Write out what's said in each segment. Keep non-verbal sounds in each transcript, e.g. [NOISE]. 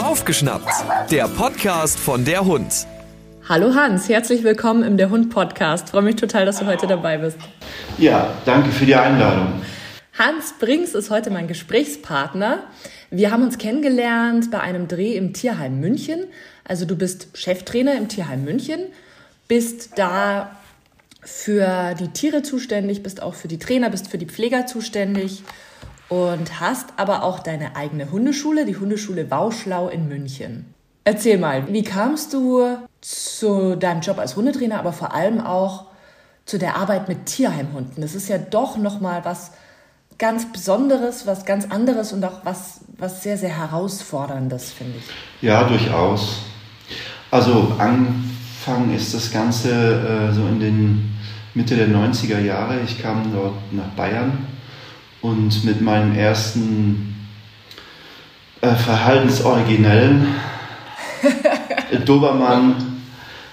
Aufgeschnappt, der Podcast von der Hund. Hallo Hans, herzlich willkommen im Der Hund Podcast. Freue mich total, dass du heute dabei bist. Ja, danke für die Einladung. Hans Brings ist heute mein Gesprächspartner. Wir haben uns kennengelernt bei einem Dreh im Tierheim München. Also du bist Cheftrainer im Tierheim München, bist da für die Tiere zuständig, bist auch für die Trainer, bist für die Pfleger zuständig und hast aber auch deine eigene Hundeschule, die Hundeschule Bauschlau in München. Erzähl mal, wie kamst du zu deinem Job als Hundetrainer, aber vor allem auch zu der Arbeit mit Tierheimhunden? Das ist ja doch noch mal was ganz Besonderes, was ganz anderes und auch was, was sehr, sehr herausforderndes, finde ich. Ja, durchaus. Also angefangen ist das Ganze äh, so in den Mitte der 90er Jahre. Ich kam dort nach Bayern und mit meinem ersten äh, verhaltensoriginellen [LAUGHS] Dobermann,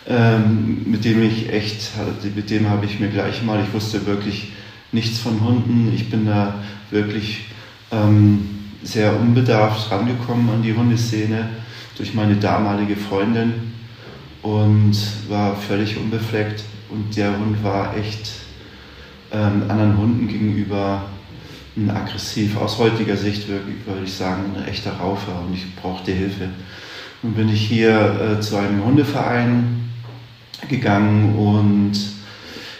ähm, mit dem ich echt, mit dem habe ich mir gleich mal, ich wusste wirklich nichts von Hunden. Ich bin da wirklich ähm, sehr unbedarft rangekommen an die Hundeszene durch meine damalige Freundin und war völlig unbefleckt. Und der Hund war echt ähm, anderen Hunden gegenüber aggressiv. Aus heutiger Sicht wirklich, würde ich sagen, ein echter Raufer und ich brauchte Hilfe. Nun bin ich hier äh, zu einem Hundeverein gegangen und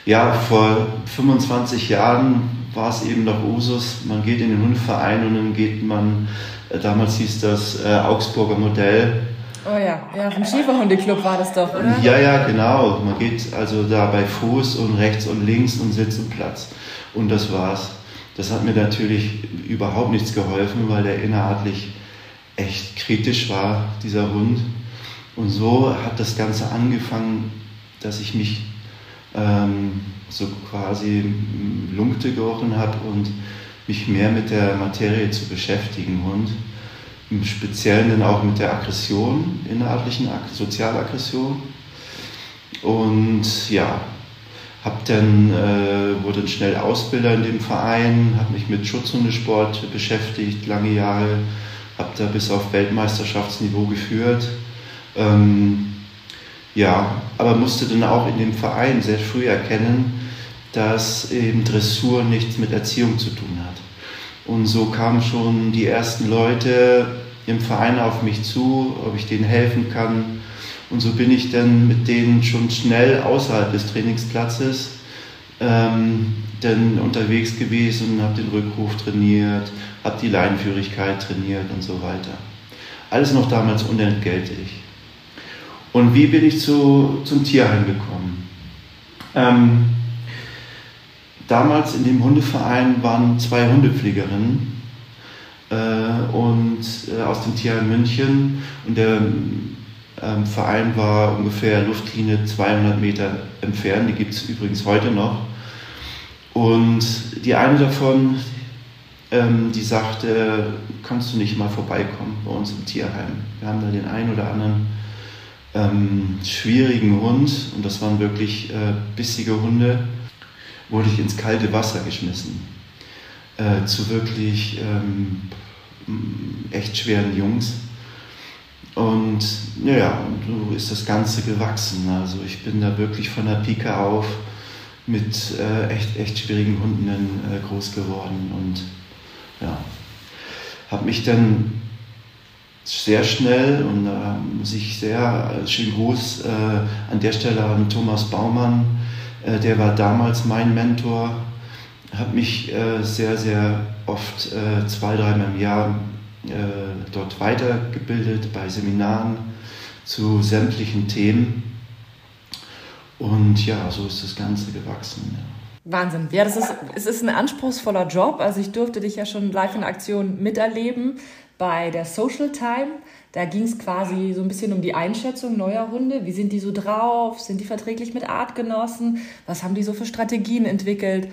ja, vor 25 Jahren war es eben noch Usus, man geht in den Hundeverein und dann geht man, äh, damals hieß das äh, Augsburger Modell. Oh ja, ja, vom Schieferhundeclub war das doch, oder? Ja, ja, genau. Man geht also da bei Fuß und rechts und links und Sitz und Platz. Und das war's. Das hat mir natürlich überhaupt nichts geholfen, weil der innerhaltlich echt kritisch war, dieser Hund. Und so hat das Ganze angefangen, dass ich mich ähm, so quasi Lunkte gerochen habe und mich mehr mit der Materie zu beschäftigen Hund. Im Speziellen dann auch mit der Aggression, innerartlichen Sozialaggression. Und ja, hab dann, äh, wurde dann schnell Ausbilder in dem Verein, habe mich mit Schutzhundesport beschäftigt, lange Jahre, habe da bis auf Weltmeisterschaftsniveau geführt. Ähm, ja, aber musste dann auch in dem Verein sehr früh erkennen, dass eben Dressur nichts mit Erziehung zu tun hat. Und so kamen schon die ersten Leute im Verein auf mich zu, ob ich denen helfen kann. Und so bin ich dann mit denen schon schnell außerhalb des Trainingsplatzes ähm, dann unterwegs gewesen habe den Rückruf trainiert, habe die Leinführigkeit trainiert und so weiter. Alles noch damals unentgeltlich. Und wie bin ich zu, zum Tierheim gekommen? Ähm, damals in dem Hundeverein waren zwei Hundepflegerinnen äh, und äh, aus dem Tierheim München und der ähm, Verein war ungefähr Luftlinie 200 Meter entfernt. Die gibt es übrigens heute noch. Und die eine davon, ähm, die sagte, kannst du nicht mal vorbeikommen bei uns im Tierheim? Wir haben da den einen oder anderen ähm, schwierigen Hund, und das waren wirklich äh, bissige Hunde, wurde ich ins kalte Wasser geschmissen. Äh, zu wirklich ähm, echt schweren Jungs. Und ja, so ist das Ganze gewachsen. Also ich bin da wirklich von der Pike auf mit äh, echt, echt schwierigen Hunden äh, groß geworden und ja, habe mich dann sehr schnell und da äh, muss ich sehr, äh, schönen Gruß äh, an der Stelle an Thomas Baumann, äh, der war damals mein Mentor, hat mich sehr, sehr oft zwei, dreimal im Jahr dort weitergebildet bei Seminaren zu sämtlichen Themen. Und ja, so ist das Ganze gewachsen. Ja. Wahnsinn. Ja, das ist, es ist ein anspruchsvoller Job. Also ich durfte dich ja schon live in Aktion miterleben bei der Social Time. Da ging es quasi so ein bisschen um die Einschätzung neuer Hunde. Wie sind die so drauf? Sind die verträglich mit Artgenossen? Was haben die so für Strategien entwickelt?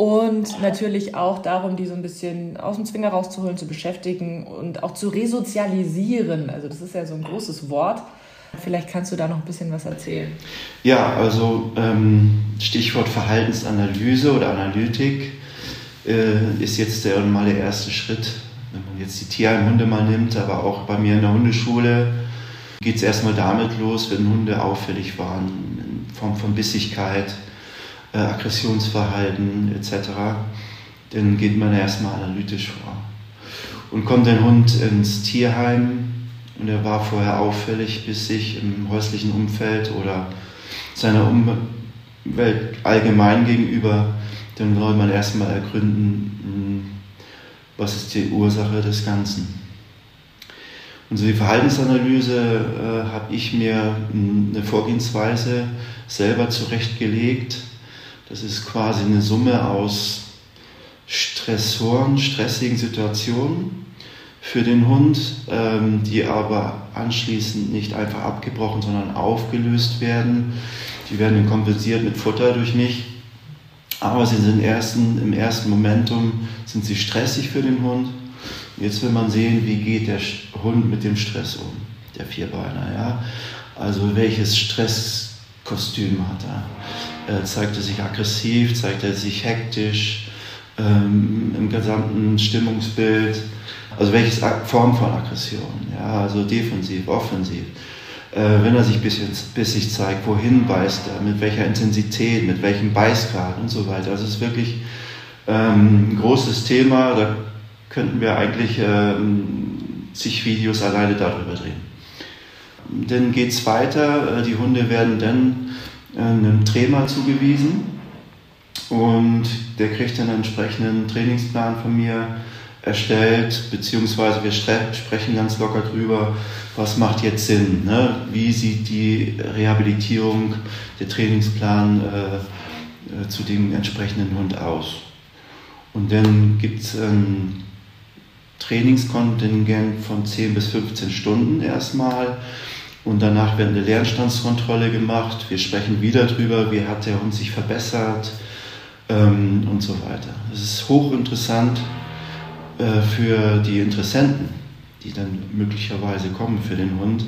Und natürlich auch darum, die so ein bisschen aus dem Zwinger rauszuholen, zu beschäftigen und auch zu resozialisieren. Also das ist ja so ein großes Wort. Vielleicht kannst du da noch ein bisschen was erzählen. Ja, also ähm, Stichwort Verhaltensanalyse oder Analytik äh, ist jetzt der, mal der erste Schritt wenn man jetzt die Tierheimhunde mal nimmt, aber auch bei mir in der Hundeschule geht es erstmal damit los, wenn Hunde auffällig waren, in Form von Bissigkeit, äh, Aggressionsverhalten etc., dann geht man erstmal analytisch vor. Und kommt ein Hund ins Tierheim und er war vorher auffällig, bissig im häuslichen Umfeld oder seiner Umwelt allgemein gegenüber, dann soll man erstmal ergründen, hm, was ist die Ursache des Ganzen. Und so die Verhaltensanalyse äh, habe ich mir hm, eine Vorgehensweise selber zurechtgelegt. Das ist quasi eine Summe aus Stressoren, stressigen Situationen für den Hund, ähm, die aber anschließend nicht einfach abgebrochen, sondern aufgelöst werden. Die werden dann kompensiert mit Futter durch mich. Aber sie sind ersten, im ersten Momentum sind sie stressig für den Hund. Jetzt will man sehen, wie geht der Hund mit dem Stress um, der Vierbeiner. Ja? Also welches Stresskostüm hat er? Äh, zeigt er sich aggressiv, zeigt er sich hektisch ähm, im gesamten Stimmungsbild? Also welche Form von Aggression? Ja? Also defensiv, offensiv äh, wenn er sich bisschen bissig zeigt, wohin beißt er, mit welcher Intensität, mit welchem Beißgrad und so weiter. Also es ist wirklich ähm, ein großes Thema, da könnten wir eigentlich ähm, zig Videos alleine darüber drehen. Dann geht es weiter, äh, die Hunde werden dann einem Trainer zugewiesen und der kriegt dann einen entsprechenden Trainingsplan von mir erstellt, beziehungsweise wir sprechen ganz locker drüber, was macht jetzt Sinn, ne? wie sieht die Rehabilitierung, der Trainingsplan äh, äh zu dem entsprechenden Hund aus. Und dann gibt es ein Trainingskontingent von 10 bis 15 Stunden erstmal. Und danach wird eine Lernstandskontrolle gemacht. Wir sprechen wieder drüber, wie hat der Hund sich verbessert ähm, und so weiter. Es ist hochinteressant äh, für die Interessenten, die dann möglicherweise kommen für den Hund.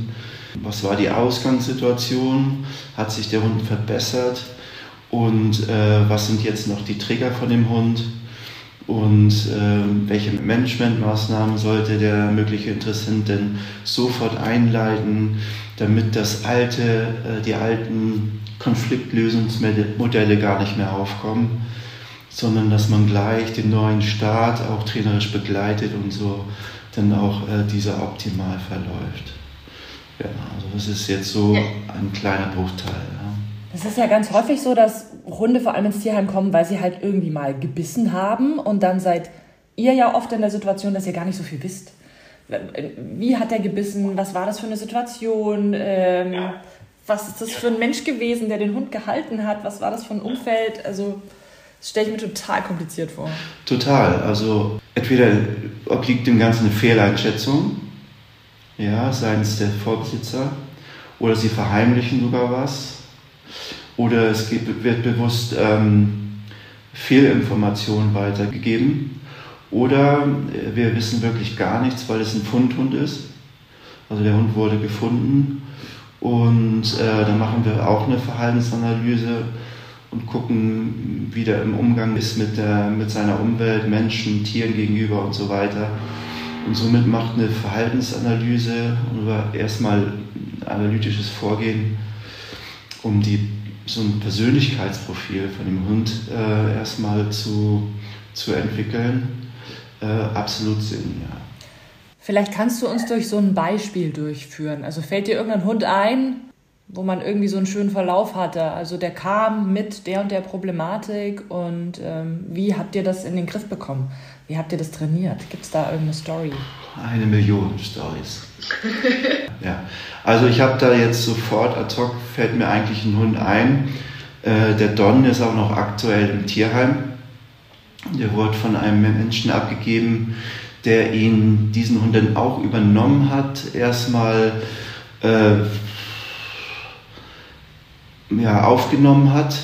Was war die Ausgangssituation? Hat sich der Hund verbessert? Und äh, was sind jetzt noch die Trigger von dem Hund? Und äh, welche Managementmaßnahmen sollte der mögliche Interessent denn sofort einleiten, damit das alte, äh, die alten Konfliktlösungsmodelle gar nicht mehr aufkommen? sondern dass man gleich den neuen Start auch trainerisch begleitet und so dann auch äh, dieser optimal verläuft. Ja, also das ist jetzt so ein kleiner Bruchteil. Es ist ja ganz häufig so, dass Hunde vor allem ins Tierheim kommen, weil sie halt irgendwie mal gebissen haben und dann seid ihr ja oft in der Situation, dass ihr gar nicht so viel wisst. Wie hat er gebissen? Was war das für eine Situation? Ähm, ja. Was ist das für ein Mensch gewesen, der den Hund gehalten hat? Was war das für ein Umfeld? Also das stelle ich mir total kompliziert vor. Total. Also entweder obliegt dem Ganzen eine Fehleinschätzung, ja, seitens der Vorbesitzer, oder sie verheimlichen sogar was, oder es wird bewusst ähm, Fehlinformationen weitergegeben, oder wir wissen wirklich gar nichts, weil es ein Fundhund ist. Also der Hund wurde gefunden und äh, da machen wir auch eine Verhaltensanalyse und gucken, wie der im Umgang ist mit, der, mit seiner Umwelt, Menschen, Tieren gegenüber und so weiter. Und somit macht eine Verhaltensanalyse oder erstmal analytisches Vorgehen, um die, so ein Persönlichkeitsprofil von dem Hund äh, erstmal zu, zu entwickeln, äh, absolut Sinn, ja. Vielleicht kannst du uns durch so ein Beispiel durchführen. Also fällt dir irgendein Hund ein, wo man irgendwie so einen schönen Verlauf hatte. Also der kam mit der und der Problematik und ähm, wie habt ihr das in den Griff bekommen? Wie habt ihr das trainiert? Gibt es da irgendeine Story? Eine Million Stories. [LAUGHS] ja, also ich habe da jetzt sofort ad hoc fällt mir eigentlich ein Hund ein. Äh, der Don ist auch noch aktuell im Tierheim. Der wurde von einem Menschen abgegeben, der ihn diesen Hund dann auch übernommen hat. Erstmal äh, ja, aufgenommen hat,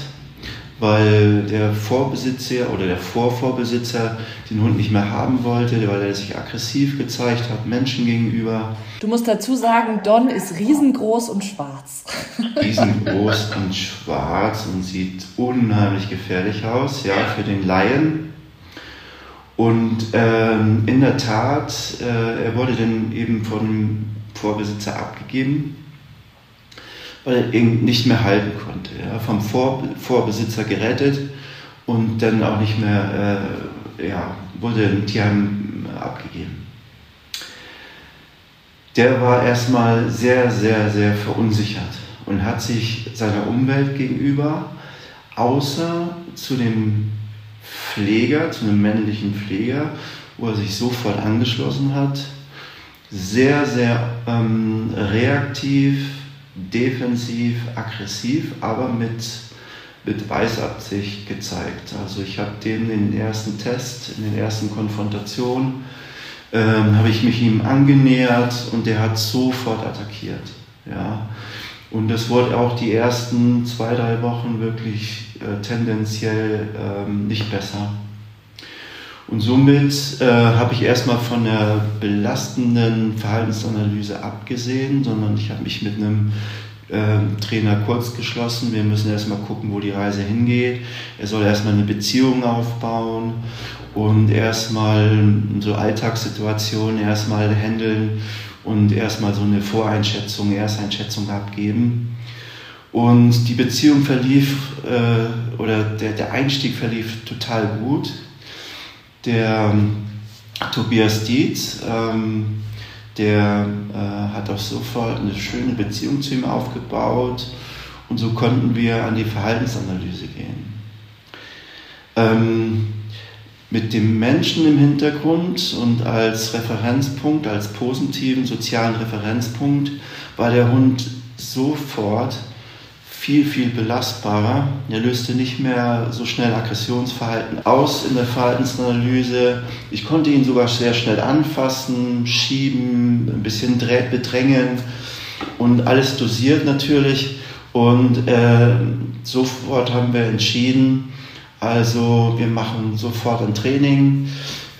weil der Vorbesitzer oder der Vorvorbesitzer den Hund nicht mehr haben wollte, weil er sich aggressiv gezeigt hat, Menschen gegenüber. Du musst dazu sagen, Don ist riesengroß und schwarz. [LAUGHS] Riesengroß und schwarz und sieht unheimlich gefährlich aus, ja, für den Laien. Und ähm, in der Tat, äh, er wurde dann eben vom Vorbesitzer abgegeben, weil er eben nicht mehr halten konnte. Ja, vom Vor Vorbesitzer gerettet und dann auch nicht mehr, äh, ja, wurde im Tierheim abgegeben. Der war erstmal sehr, sehr, sehr verunsichert und hat sich seiner Umwelt gegenüber, außer zu dem Pfleger, zu einem männlichen Pfleger, wo er sich sofort angeschlossen hat, sehr, sehr ähm, reaktiv, defensiv, aggressiv, aber mit, mit Weißabsicht gezeigt. Also ich habe dem in den ersten Test, in den ersten Konfrontationen, ähm, habe ich mich ihm angenähert und der hat sofort attackiert. Ja. Und das wurde auch die ersten zwei, drei Wochen wirklich äh, tendenziell ähm, nicht besser. Und somit äh, habe ich erstmal von der belastenden Verhaltensanalyse abgesehen, sondern ich habe mich mit einem äh, Trainer kurz geschlossen. Wir müssen erstmal gucken, wo die Reise hingeht. Er soll erstmal eine Beziehung aufbauen und erstmal so Alltagssituationen erstmal handeln und erstmal so eine Voreinschätzung, Ersteinschätzung abgeben. Und die Beziehung verlief, äh, oder der, der Einstieg verlief total gut. Der ähm, Tobias Dietz, ähm, der äh, hat auch sofort eine schöne Beziehung zu ihm aufgebaut und so konnten wir an die Verhaltensanalyse gehen. Ähm, mit dem Menschen im Hintergrund und als Referenzpunkt, als positiven sozialen Referenzpunkt war der Hund sofort viel, viel belastbarer. Er löste nicht mehr so schnell Aggressionsverhalten aus in der Verhaltensanalyse. Ich konnte ihn sogar sehr schnell anfassen, schieben, ein bisschen bedrängen und alles dosiert natürlich. Und äh, sofort haben wir entschieden, also wir machen sofort ein Training.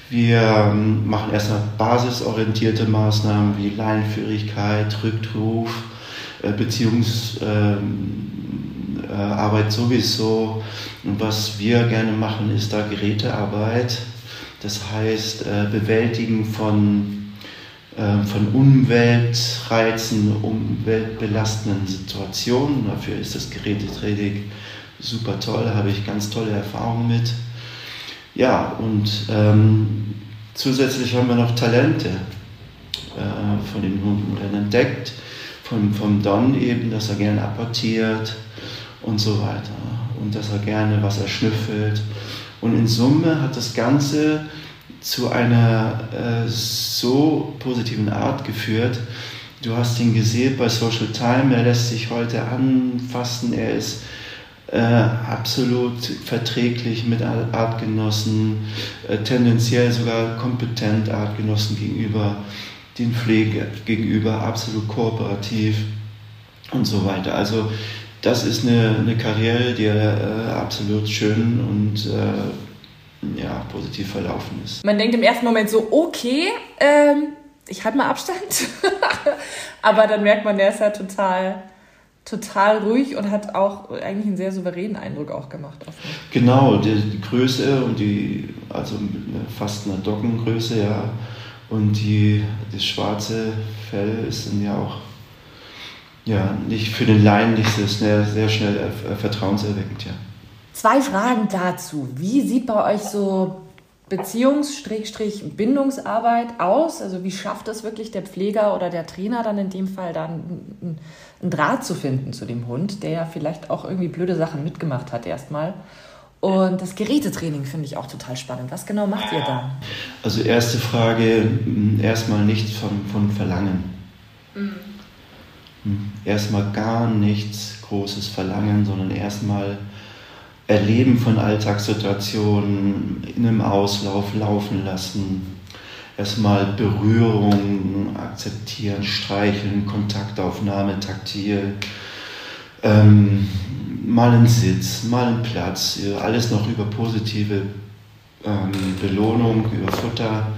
Wir ähm, machen erstmal basisorientierte Maßnahmen wie Leinenführigkeit, Rückruf, äh, Beziehungsarbeit ähm, äh, sowieso. Und was wir gerne machen, ist da Gerätearbeit. Das heißt, äh, Bewältigen von, ähm, von Umweltreizen, umweltbelastenden Situationen. Dafür ist das Gerätetraining super toll, habe ich ganz tolle Erfahrungen mit. Ja, und ähm, zusätzlich haben wir noch Talente äh, von den Hunden entdeckt, vom, vom Don eben, dass er gerne apportiert und so weiter und dass er gerne was erschnüffelt. Und in Summe hat das Ganze zu einer äh, so positiven Art geführt. Du hast ihn gesehen bei Social Time, er lässt sich heute anfassen, er ist äh, absolut verträglich mit Artgenossen, äh, tendenziell sogar kompetent Artgenossen gegenüber, den Pflege gegenüber absolut kooperativ und so weiter. Also das ist eine, eine Karriere, die äh, absolut schön und äh, ja, positiv verlaufen ist. Man denkt im ersten Moment so, okay, ähm, ich halte mal Abstand. [LAUGHS] Aber dann merkt man, der ist ja total total ruhig und hat auch eigentlich einen sehr souveränen Eindruck auch gemacht. Genau, die, die, Größe und die, also fast eine Dockengröße, ja. Und die, das schwarze Fell ist dann ja auch ja, nicht für den Laien nicht so schnell, sehr schnell äh, vertrauenserweckend, ja. Zwei Fragen dazu. Wie sieht bei euch so Beziehungs-Bindungsarbeit aus? Also wie schafft es wirklich der Pfleger oder der Trainer dann in dem Fall dann einen Draht zu finden zu dem Hund, der ja vielleicht auch irgendwie blöde Sachen mitgemacht hat erstmal? Und das Gerätetraining finde ich auch total spannend. Was genau macht ihr da? Also erste Frage, erstmal nichts von, von Verlangen. Mhm. Hm, erstmal gar nichts Großes verlangen, sondern erstmal Erleben von Alltagssituationen in einem Auslauf laufen lassen. Erstmal Berührung akzeptieren, streicheln, Kontaktaufnahme, taktil. Ähm, mal einen Sitz, mal einen Platz, alles noch über positive ähm, Belohnung, über Futter.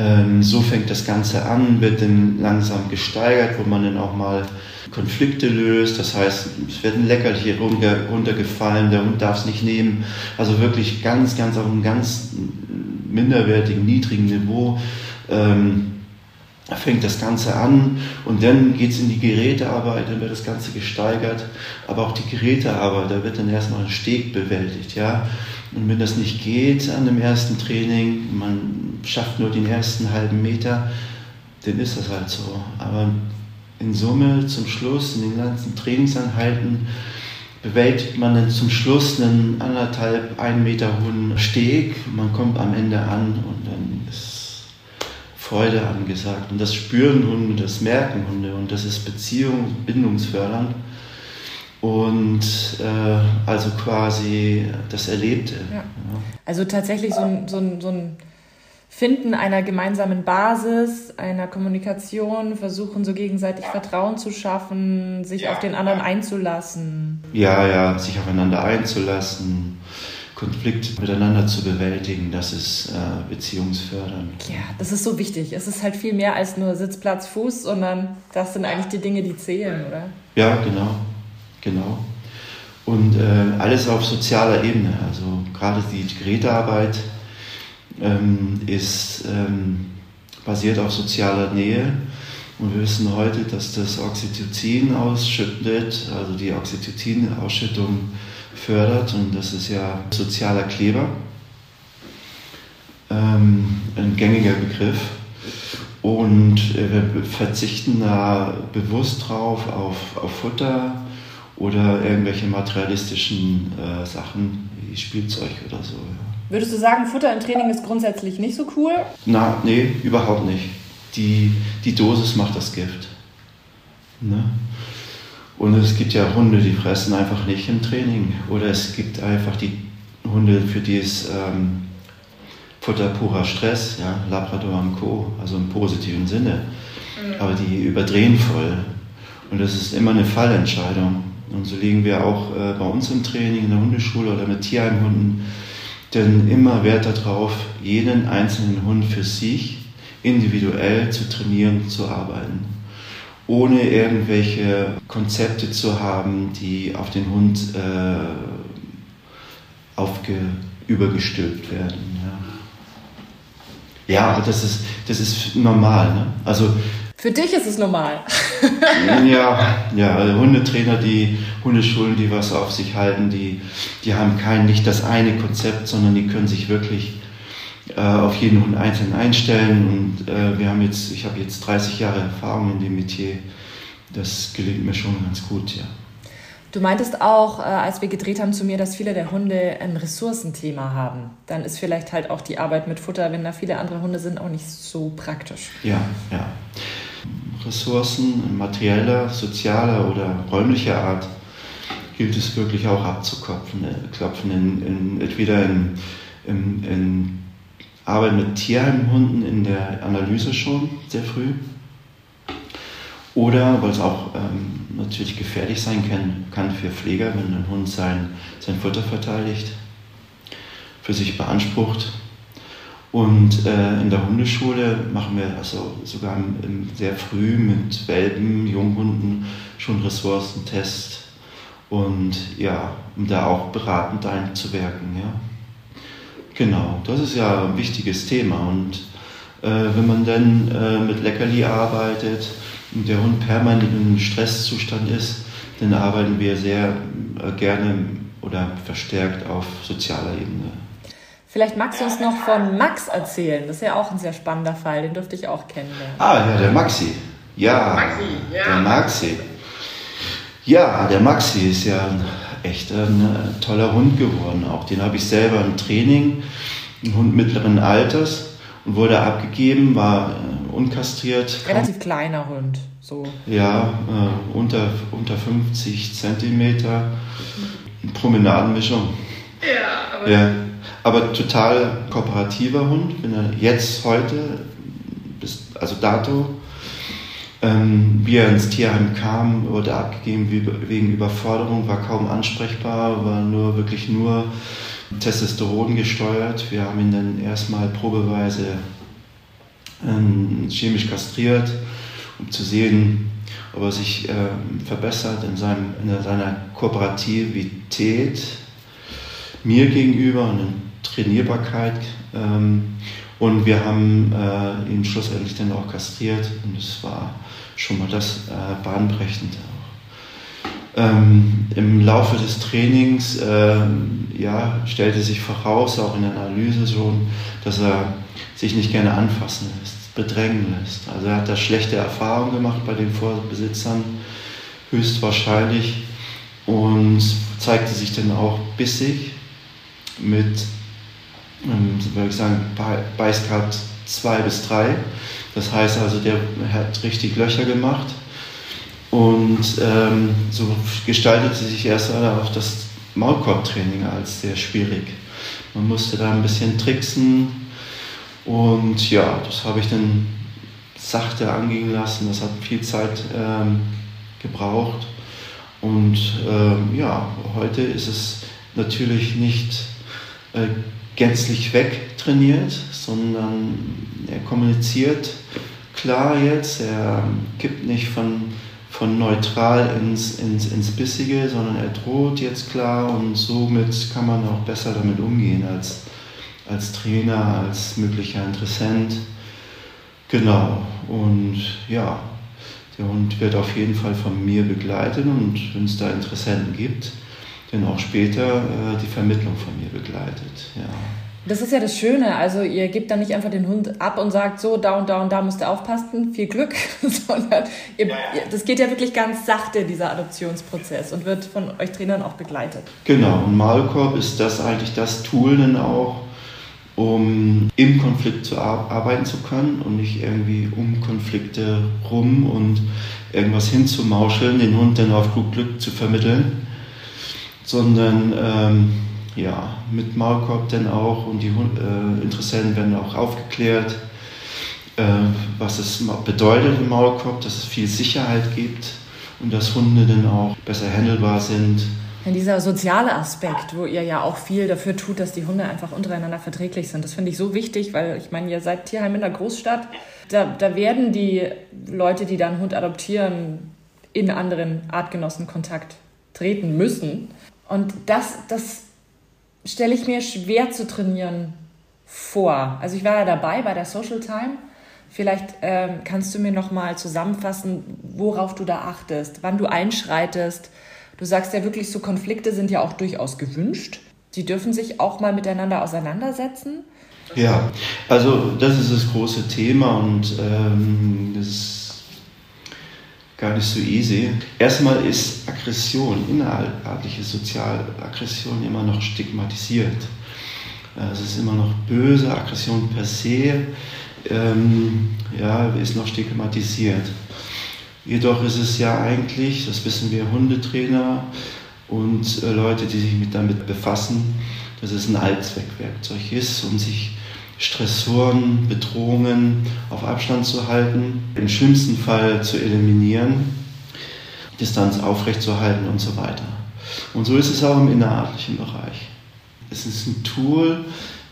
Ähm, so fängt das Ganze an, wird dann langsam gesteigert, wo man dann auch mal Konflikte löst. Das heißt, es wird ein Leckerchen runtergefallen, der Hund darf es nicht nehmen. Also wirklich ganz, ganz auf einem ganz minderwertigen, niedrigen Niveau ähm, fängt das Ganze an und dann geht es in die Gerätearbeit, dann wird das Ganze gesteigert, aber auch die Gerätearbeit, da wird dann erstmal ein Steg bewältigt, ja. Und wenn das nicht geht an dem ersten Training, man schafft nur den ersten halben Meter, dann ist das halt so. Aber in Summe zum Schluss, in den ganzen Trainingseinheiten, bewältigt man dann zum Schluss einen anderthalb, ein Meter hohen Steg. Man kommt am Ende an und dann ist Freude angesagt. Und das spüren Hunde, das merken Hunde und das ist Beziehung, bindungsfördernd. Und äh, also quasi das Erlebte. Ja. Also tatsächlich so ein, so ein, so ein Finden einer gemeinsamen Basis, einer Kommunikation, versuchen so gegenseitig Vertrauen zu schaffen, sich ja. auf den anderen einzulassen. Ja, ja, sich aufeinander einzulassen, Konflikt miteinander zu bewältigen, das ist äh, beziehungsfördernd. Ja, das ist so wichtig. Es ist halt viel mehr als nur Sitz, Platz, Fuß, sondern das sind eigentlich die Dinge, die zählen, oder? Ja, genau, genau. Und äh, alles auf sozialer Ebene, also gerade die Gerätearbeit ähm, ist ähm, basiert auf sozialer Nähe. Und wir wissen heute, dass das Oxytocin ausschüttet, also die Oxytocin-Ausschüttung fördert. Und das ist ja sozialer Kleber, ähm, ein gängiger Begriff. Und äh, wir verzichten da bewusst drauf auf, auf Futter oder irgendwelche materialistischen äh, Sachen wie Spielzeug oder so. Ja. Würdest du sagen, Futter im Training ist grundsätzlich nicht so cool? Na, nee, überhaupt nicht. Die, die Dosis macht das Gift. Ne? Und es gibt ja Hunde, die fressen einfach nicht im Training. Oder es gibt einfach die Hunde, für die es ähm, Futter purer Stress, ja, Labrador und Co., also im positiven Sinne. Mhm. Aber die überdrehen voll. Und das ist immer eine Fallentscheidung. Und so legen wir auch äh, bei uns im Training, in der Hundeschule oder mit Tierheimhunden denn immer Wert darauf, jeden einzelnen Hund für sich individuell zu trainieren, zu arbeiten, ohne irgendwelche Konzepte zu haben, die auf den Hund äh, übergestülpt werden. Ja. ja, das ist, das ist normal. Ne? Also für dich ist es normal. ja, ja, also Hundetrainer, die Hundeschulen, die was auf sich halten, die, die haben kein, nicht das eine Konzept, sondern die können sich wirklich äh, auf jeden Hund einzeln einstellen. Und äh, wir haben jetzt, ich habe jetzt 30 Jahre Erfahrung in dem Metier. Das gelingt mir schon ganz gut, ja. Du meintest auch, äh, als wir gedreht haben zu mir, dass viele der Hunde ein Ressourcenthema haben. Dann ist vielleicht halt auch die Arbeit mit Futter, wenn da viele andere Hunde sind, auch nicht so praktisch. Ja, ja. Ressourcen materieller, sozialer oder räumlicher Art gilt es wirklich auch abzuklopfen. Äh, klopfen in, in, entweder in, in, in Arbeit mit Tierheimhunden in der Analyse schon sehr früh oder weil es auch ähm, natürlich gefährlich sein kann, kann für Pfleger, wenn ein Hund sein, sein Futter verteidigt, für sich beansprucht und äh, in der Hundeschule machen wir also sogar im, im sehr früh mit Welpen, Junghunden schon Ressourcentest und ja, um da auch beratend einzuwirken. Ja. Genau, das ist ja ein wichtiges Thema und äh, wenn man dann äh, mit Leckerli arbeitet und der Hund permanent einem Stresszustand ist, dann arbeiten wir sehr äh, gerne oder verstärkt auf sozialer Ebene. Vielleicht magst du uns noch von Max erzählen. Das ist ja auch ein sehr spannender Fall. Den durfte ich auch kennenlernen. Ah, ja, der Maxi. Ja, Maxi, ja. der Maxi. Ja, der Maxi ist ja ein, echt ein äh, toller Hund geworden. Auch den habe ich selber im Training. Ein Hund mittleren Alters und wurde abgegeben, war äh, unkastriert. Relativ kleiner Hund, so. Ja, äh, unter, unter 50 Zentimeter. Promenadenmischung. Ja, aber. Ja aber total kooperativer Hund. Wenn er jetzt heute, bis, also dato, ähm, wie er ins Tierheim kam, wurde abgegeben wegen Überforderung, war kaum ansprechbar, war nur wirklich nur Testosteron gesteuert. Wir haben ihn dann erstmal probeweise ähm, chemisch kastriert, um zu sehen, ob er sich äh, verbessert in, seinem, in seiner Kooperativität mir gegenüber und Trainierbarkeit. Ähm, und wir haben äh, ihn schlussendlich dann auch kastriert und es war schon mal das äh, bahnbrechende auch. Ähm, Im Laufe des Trainings äh, ja, stellte sich voraus, auch in der Analyse schon, dass er sich nicht gerne anfassen lässt, bedrängen lässt. Also er hat da schlechte Erfahrungen gemacht bei den Vorbesitzern, höchstwahrscheinlich, und zeigte sich dann auch bissig mit ähm, würde ich sagen, Beißgrad 2 bis 3. Das heißt also, der hat richtig Löcher gemacht. Und ähm, so gestaltete sich erst auch das Maulkorbtraining als sehr schwierig. Man musste da ein bisschen tricksen und ja, das habe ich dann sachte angehen lassen. Das hat viel Zeit ähm, gebraucht. Und ähm, ja, heute ist es natürlich nicht äh, gänzlich wegtrainiert, sondern er kommuniziert klar jetzt, er kippt nicht von, von neutral ins, ins, ins Bissige, sondern er droht jetzt klar und somit kann man auch besser damit umgehen als, als Trainer, als möglicher Interessent. Genau, und ja, der Hund wird auf jeden Fall von mir begleitet und wenn es da Interessenten gibt, dann auch später äh, die Vermittlung von mir begleitet. Ja. Das ist ja das Schöne. Also ihr gebt dann nicht einfach den Hund ab und sagt so, da und da und da musst du aufpassen, viel Glück, [LAUGHS] sondern ihr, ja, ja. das geht ja wirklich ganz sachte, dieser Adoptionsprozess und wird von euch Trainern auch begleitet. Genau, und Malkorb ist das eigentlich das Tool dann auch, um im Konflikt zu arbeiten zu können und nicht irgendwie um Konflikte rum und irgendwas hinzumauscheln, den Hund dann auf gut Glück zu vermitteln sondern ähm, ja, mit Maulkorb dann auch und die äh, Interessenten werden auch aufgeklärt, äh, was es bedeutet im Maulkorb, dass es viel Sicherheit gibt und dass Hunde dann auch besser handelbar sind. Ja, dieser soziale Aspekt, wo ihr ja auch viel dafür tut, dass die Hunde einfach untereinander verträglich sind, das finde ich so wichtig, weil ich meine, ihr seid Tierheim in der Großstadt, da, da werden die Leute, die dann Hund adoptieren, in anderen Artgenossen Kontakt treten müssen. Und das, das stelle ich mir schwer zu trainieren vor. Also ich war ja dabei bei der Social Time. Vielleicht ähm, kannst du mir noch mal zusammenfassen, worauf du da achtest, wann du einschreitest. Du sagst ja wirklich, so Konflikte sind ja auch durchaus gewünscht. Sie dürfen sich auch mal miteinander auseinandersetzen. Ja, also das ist das große Thema und ähm, das gar nicht so easy. Erstmal ist Aggression, innerartliche Sozialaggression immer noch stigmatisiert. Äh, es ist immer noch böse, Aggression per se ähm, ja, ist noch stigmatisiert. Jedoch ist es ja eigentlich, das wissen wir Hundetrainer und äh, Leute, die sich mit damit befassen, dass es ein Allzweckwerkzeug ist, um sich Stressoren, Bedrohungen auf Abstand zu halten, im schlimmsten Fall zu eliminieren, Distanz aufrechtzuerhalten und so weiter. Und so ist es auch im innerartlichen Bereich. Es ist ein Tool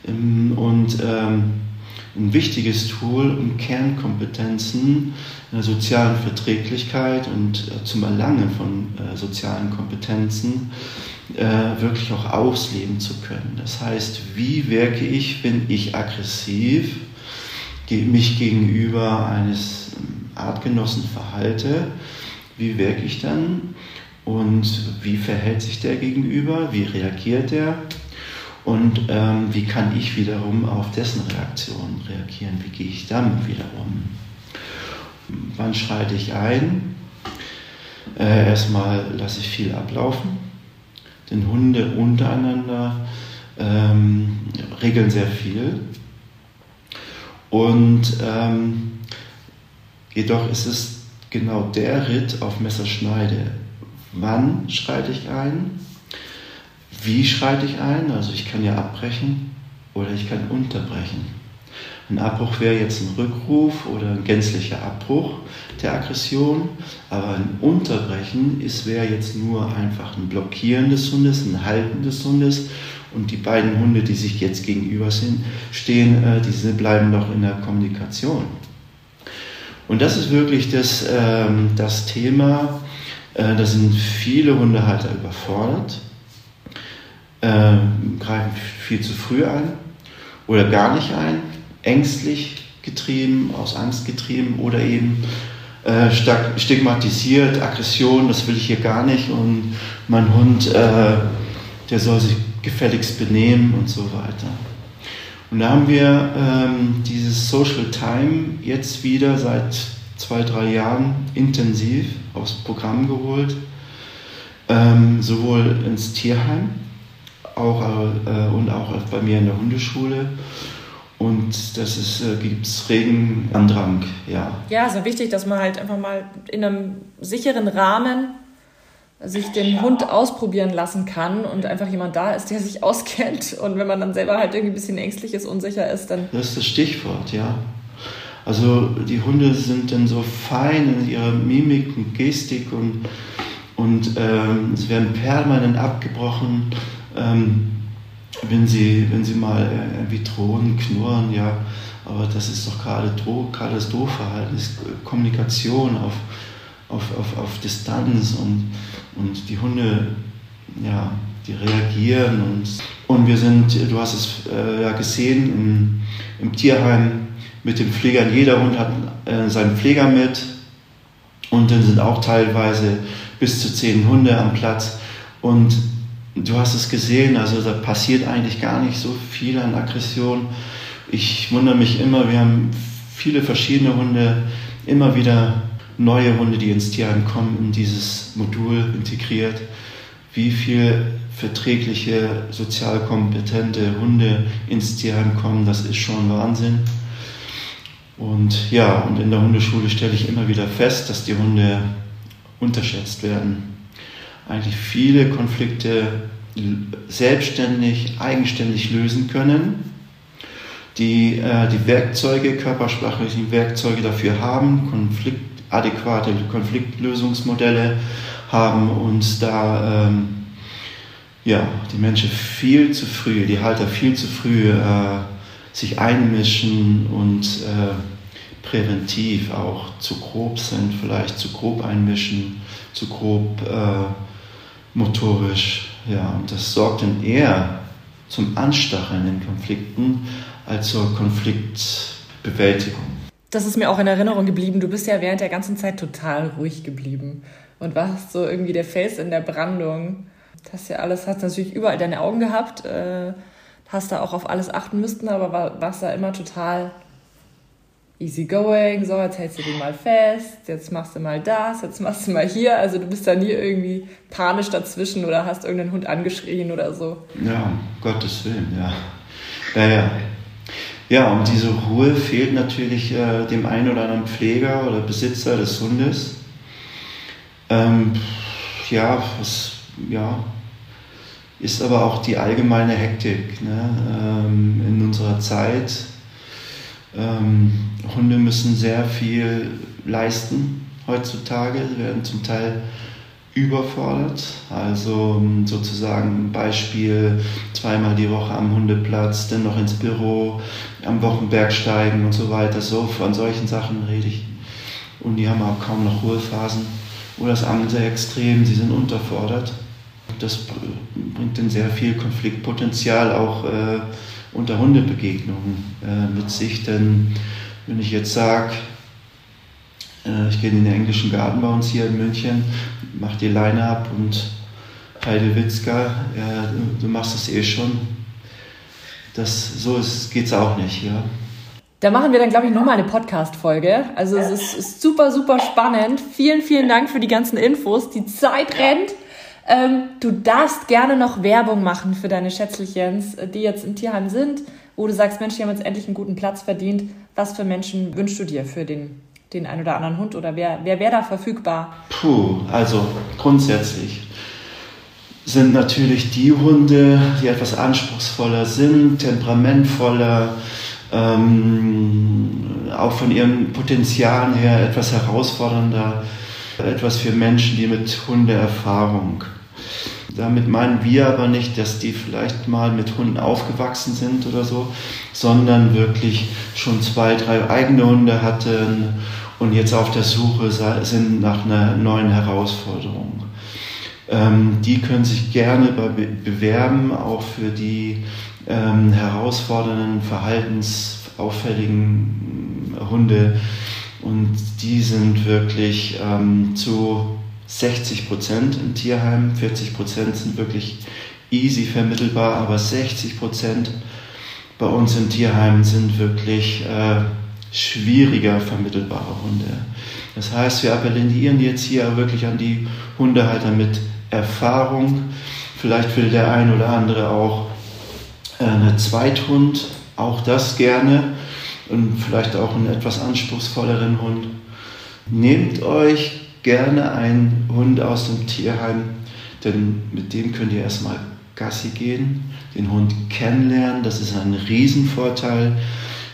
und ähm, ein wichtiges Tool, um Kernkompetenzen in der sozialen Verträglichkeit und äh, zum Erlangen von äh, sozialen Kompetenzen äh, wirklich auch ausleben zu können. Das heißt, wie wirke ich, wenn ich aggressiv mich gegenüber eines ähm, Artgenossen verhalte? Wie wirke ich dann? Und wie verhält sich der gegenüber? Wie reagiert er? Und ähm, wie kann ich wiederum auf dessen Reaktion reagieren? Wie gehe ich damit wiederum? Wann schreite ich ein? Äh, erstmal lasse ich viel ablaufen denn Hunde untereinander ähm, regeln sehr viel. Und ähm, jedoch ist es genau der Ritt auf Messerschneide. Wann schreite ich ein? Wie schreite ich ein? Also ich kann ja abbrechen oder ich kann unterbrechen. Ein Abbruch wäre jetzt ein Rückruf oder ein gänzlicher Abbruch der Aggression, aber ein Unterbrechen wäre jetzt nur einfach ein Blockieren des Hundes, ein Halten des Hundes und die beiden Hunde, die sich jetzt gegenüber sind, stehen, äh, diese bleiben doch in der Kommunikation. Und das ist wirklich das, ähm, das Thema, äh, da sind viele Hundehalter überfordert. Äh, greifen viel zu früh ein oder gar nicht ein, ängstlich getrieben, aus Angst getrieben oder eben äh, stigmatisiert, Aggression, das will ich hier gar nicht und mein Hund, äh, der soll sich gefälligst benehmen und so weiter. Und da haben wir ähm, dieses Social Time jetzt wieder seit zwei, drei Jahren intensiv aufs Programm geholt, ähm, sowohl ins Tierheim auch, äh, und auch bei mir in der Hundeschule. Und das ist, äh, gibt es regen Andrang, ja. Ja, es ist wichtig, dass man halt einfach mal in einem sicheren Rahmen sich den Hund ausprobieren lassen kann und einfach jemand da ist, der sich [LAUGHS] auskennt. Und wenn man dann selber halt irgendwie ein bisschen ängstlich ist, unsicher ist, dann. Das ist das Stichwort, ja. Also die Hunde sind dann so fein in ihrer Mimik und Gestik und, und ähm, es werden permanent abgebrochen, ähm, wenn, sie, wenn sie mal äh, irgendwie drohen, knurren, ja. Aber das ist doch gerade das ist Kommunikation auf, auf, auf, auf Distanz und, und die Hunde, ja, die reagieren und, und wir sind, du hast es äh, ja gesehen, im, im Tierheim mit den Pflegern. Jeder Hund hat äh, seinen Pfleger mit und dann sind auch teilweise bis zu zehn Hunde am Platz. Und du hast es gesehen, also da passiert eigentlich gar nicht so viel an Aggression. Ich wundere mich immer, wir haben viele verschiedene Hunde, immer wieder neue Hunde, die ins Tierheim kommen, in dieses Modul integriert. Wie viel verträgliche, sozial kompetente Hunde ins Tierheim kommen, das ist schon Wahnsinn. Und ja, und in der Hundeschule stelle ich immer wieder fest, dass die Hunde unterschätzt werden. Eigentlich viele Konflikte selbstständig, eigenständig lösen können, die äh, die Werkzeuge, körpersprachlichen Werkzeuge dafür haben, Konflikt, adäquate Konfliktlösungsmodelle haben und da ähm, ja, die Menschen viel zu früh, die Halter viel zu früh äh, sich einmischen und äh, präventiv auch zu grob sind, vielleicht zu grob einmischen, zu grob äh, motorisch. Ja, und das sorgt dann eher zum Anstacheln in Konflikten als zur Konfliktbewältigung. Das ist mir auch in Erinnerung geblieben. Du bist ja während der ganzen Zeit total ruhig geblieben und warst so irgendwie der Fels in der Brandung. Das ja alles, hast natürlich überall deine Augen gehabt. Äh, hast da auch auf alles achten müssten, aber war, warst da immer total easy going, so, jetzt hältst du den mal fest, jetzt machst du mal das, jetzt machst du mal hier. Also du bist da nie irgendwie panisch dazwischen oder hast irgendeinen Hund angeschrien oder so. Ja, um Gottes Willen, ja. Ja, ja. Ja, und diese Ruhe fehlt natürlich äh, dem einen oder anderen Pfleger oder Besitzer des Hundes. Ähm, ja, was, ja, ist aber auch die allgemeine Hektik ne? ähm, in unserer Zeit. Ähm, Hunde müssen sehr viel leisten heutzutage, sie werden zum Teil überfordert. Also ähm, sozusagen Beispiel zweimal die Woche am Hundeplatz, dann noch ins Büro, am Wochenberg steigen und so weiter. So von solchen Sachen rede ich. Und die haben auch kaum noch Ruhephasen. Oder das andere Extrem, sie sind unterfordert das bringt dann sehr viel Konfliktpotenzial auch äh, unter Hundebegegnungen äh, mit sich. Denn wenn ich jetzt sage, äh, ich gehe in den englischen Garten bei uns hier in München, mach die Leine ab und Heide Witzka, ja, du, du machst es eh schon. Das, so geht es auch nicht, ja. Da machen wir dann, glaube ich, nochmal eine Podcast-Folge. Also es ist, ist super, super spannend. Vielen, vielen Dank für die ganzen Infos. Die Zeit rennt. Ähm, du darfst gerne noch Werbung machen für deine Schätzlichens, äh, die jetzt im Tierheim sind, wo du sagst, Mensch, die haben jetzt endlich einen guten Platz verdient. Was für Menschen wünschst du dir für den, den einen oder anderen Hund oder wer, wer wäre da verfügbar? Puh, also grundsätzlich sind natürlich die Hunde, die etwas anspruchsvoller sind, temperamentvoller, ähm, auch von ihren Potenzialen her etwas herausfordernder, etwas für Menschen, die mit Hundeerfahrung damit meinen wir aber nicht, dass die vielleicht mal mit Hunden aufgewachsen sind oder so, sondern wirklich schon zwei, drei eigene Hunde hatten und jetzt auf der Suche sind nach einer neuen Herausforderung. Ähm, die können sich gerne bewerben, auch für die ähm, herausfordernden, verhaltensauffälligen Hunde. Und die sind wirklich ähm, zu 60 Prozent im Tierheim, 40 Prozent sind wirklich easy vermittelbar, aber 60 Prozent bei uns im Tierheim sind wirklich äh, schwieriger vermittelbare Hunde. Das heißt, wir appellieren jetzt hier wirklich an die Hundehalter mit Erfahrung. Vielleicht will der ein oder andere auch äh, eine Zweithund, auch das gerne und vielleicht auch einen etwas anspruchsvolleren Hund. Nehmt euch gerne einen Hund aus dem Tierheim, denn mit dem könnt ihr erstmal Gassi gehen, den Hund kennenlernen. Das ist ein Riesenvorteil.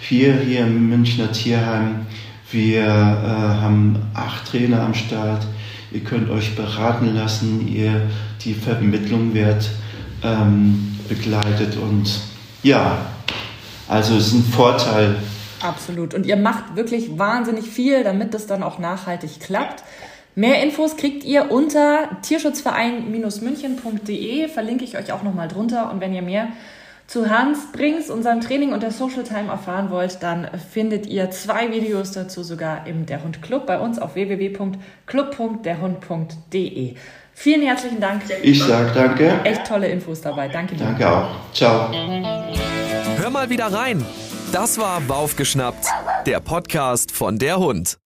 Wir hier im Münchner Tierheim, wir äh, haben acht Trainer am Start. Ihr könnt euch beraten lassen, ihr die Vermittlung wird ähm, begleitet und ja, also es ist ein Vorteil. Absolut. Und ihr macht wirklich wahnsinnig viel, damit das dann auch nachhaltig klappt. Mehr Infos kriegt ihr unter tierschutzverein-münchen.de, verlinke ich euch auch nochmal drunter. Und wenn ihr mehr zu Hans Brings, unserem Training und der Social Time erfahren wollt, dann findet ihr zwei Videos dazu sogar im Der Hund Club bei uns auf www.club.derhund.de. Vielen herzlichen Dank. Ich sag danke. Echt tolle Infos dabei. Danke dir. Danke auch. Ciao. Hör mal wieder rein. Das war Baufgeschnappt, der Podcast von der Hund.